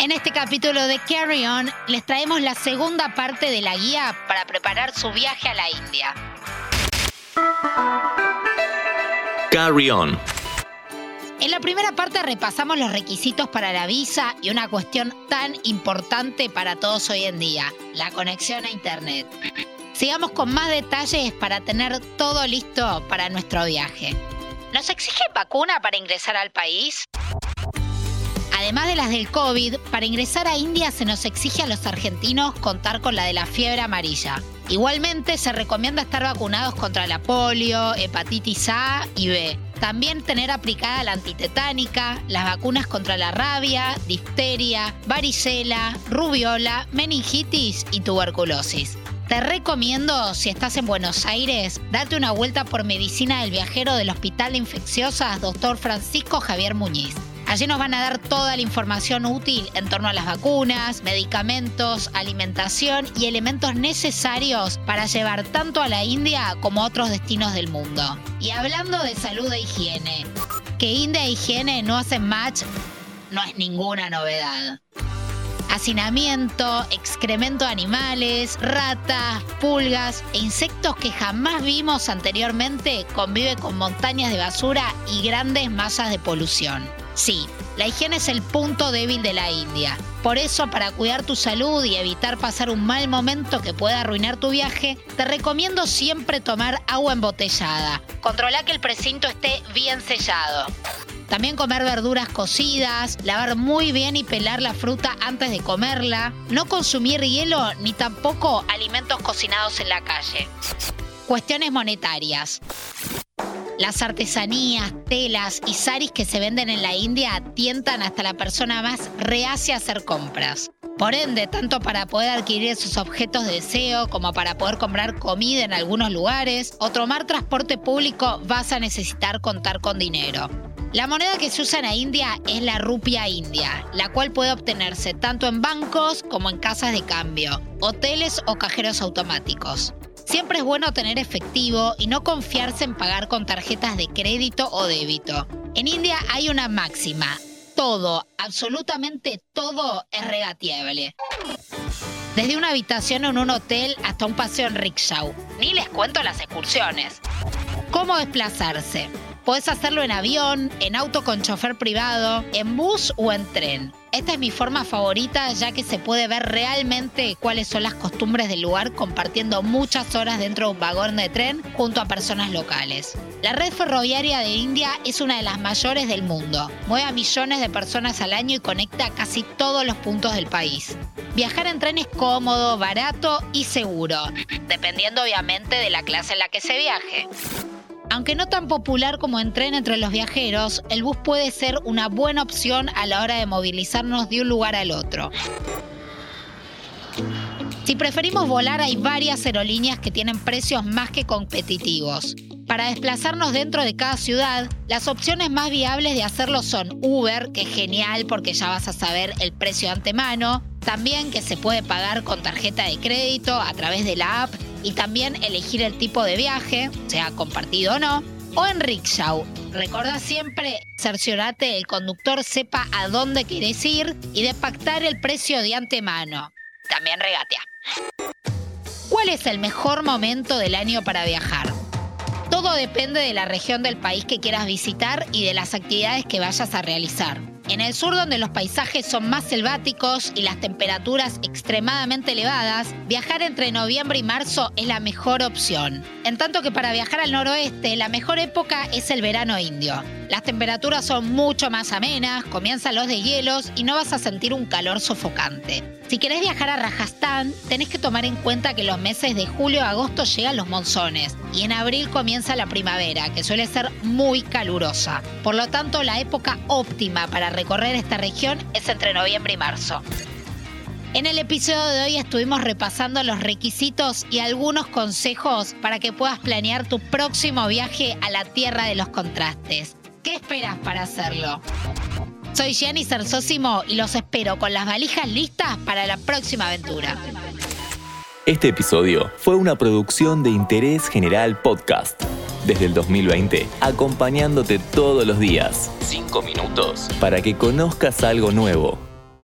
En este capítulo de Carry On les traemos la segunda parte de la guía para preparar su viaje a la India. Carry On. En la primera parte repasamos los requisitos para la visa y una cuestión tan importante para todos hoy en día, la conexión a Internet. Sigamos con más detalles para tener todo listo para nuestro viaje. ¿Nos exige vacuna para ingresar al país? Además de las del COVID, para ingresar a India se nos exige a los argentinos contar con la de la fiebre amarilla. Igualmente se recomienda estar vacunados contra la polio, hepatitis A y B. También tener aplicada la antitetánica, las vacunas contra la rabia, difteria, varicela, rubiola, meningitis y tuberculosis. Te recomiendo, si estás en Buenos Aires, date una vuelta por medicina del viajero del Hospital de Infecciosas, Dr. Francisco Javier Muñiz. Allí nos van a dar toda la información útil en torno a las vacunas, medicamentos, alimentación y elementos necesarios para llevar tanto a la India como a otros destinos del mundo. Y hablando de salud e higiene, que India e higiene no hacen match no es ninguna novedad. Hacinamiento, excremento de animales, ratas, pulgas e insectos que jamás vimos anteriormente convive con montañas de basura y grandes masas de polución. Sí, la higiene es el punto débil de la India. Por eso, para cuidar tu salud y evitar pasar un mal momento que pueda arruinar tu viaje, te recomiendo siempre tomar agua embotellada. Controla que el precinto esté bien sellado. También comer verduras cocidas, lavar muy bien y pelar la fruta antes de comerla, no consumir hielo ni tampoco alimentos cocinados en la calle. Cuestiones monetarias. Las artesanías, telas y saris que se venden en la India tientan hasta la persona más reacia a hacer compras. Por ende, tanto para poder adquirir esos objetos de deseo como para poder comprar comida en algunos lugares o tomar transporte público vas a necesitar contar con dinero. La moneda que se usa en la India es la rupia india, la cual puede obtenerse tanto en bancos como en casas de cambio, hoteles o cajeros automáticos. Siempre es bueno tener efectivo y no confiarse en pagar con tarjetas de crédito o débito. En India hay una máxima. Todo, absolutamente todo es regateable. Desde una habitación en un hotel hasta un paseo en rickshaw. Ni les cuento las excursiones. ¿Cómo desplazarse? Puedes hacerlo en avión, en auto con chofer privado, en bus o en tren. Esta es mi forma favorita ya que se puede ver realmente cuáles son las costumbres del lugar compartiendo muchas horas dentro de un vagón de tren junto a personas locales. La red ferroviaria de India es una de las mayores del mundo. Mueve a millones de personas al año y conecta a casi todos los puntos del país. Viajar en tren es cómodo, barato y seguro, dependiendo obviamente de la clase en la que se viaje. Aunque no tan popular como en tren entre los viajeros, el bus puede ser una buena opción a la hora de movilizarnos de un lugar al otro. Si preferimos volar, hay varias aerolíneas que tienen precios más que competitivos. Para desplazarnos dentro de cada ciudad, las opciones más viables de hacerlo son Uber, que es genial porque ya vas a saber el precio de antemano, también que se puede pagar con tarjeta de crédito a través de la app y también elegir el tipo de viaje, sea compartido o no, o en rickshaw. Recuerda siempre cerciorate el conductor sepa a dónde quieres ir y de pactar el precio de antemano. También regatea. ¿Cuál es el mejor momento del año para viajar? Todo depende de la región del país que quieras visitar y de las actividades que vayas a realizar. En el sur, donde los paisajes son más selváticos y las temperaturas extremadamente elevadas, viajar entre noviembre y marzo es la mejor opción. En tanto que para viajar al noroeste, la mejor época es el verano indio. Las temperaturas son mucho más amenas, comienzan los deshielos y no vas a sentir un calor sofocante. Si querés viajar a Rajasthan, tenés que tomar en cuenta que los meses de julio a agosto llegan los monzones y en abril comienza la primavera, que suele ser muy calurosa. Por lo tanto, la época óptima para recorrer esta región es entre noviembre y marzo. En el episodio de hoy estuvimos repasando los requisitos y algunos consejos para que puedas planear tu próximo viaje a la tierra de los contrastes. ¿Qué esperas para hacerlo? Soy Gianni Sersósimo y los espero con las valijas listas para la próxima aventura. Este episodio fue una producción de Interés General Podcast. Desde el 2020, acompañándote todos los días. Cinco minutos. Para que conozcas algo nuevo.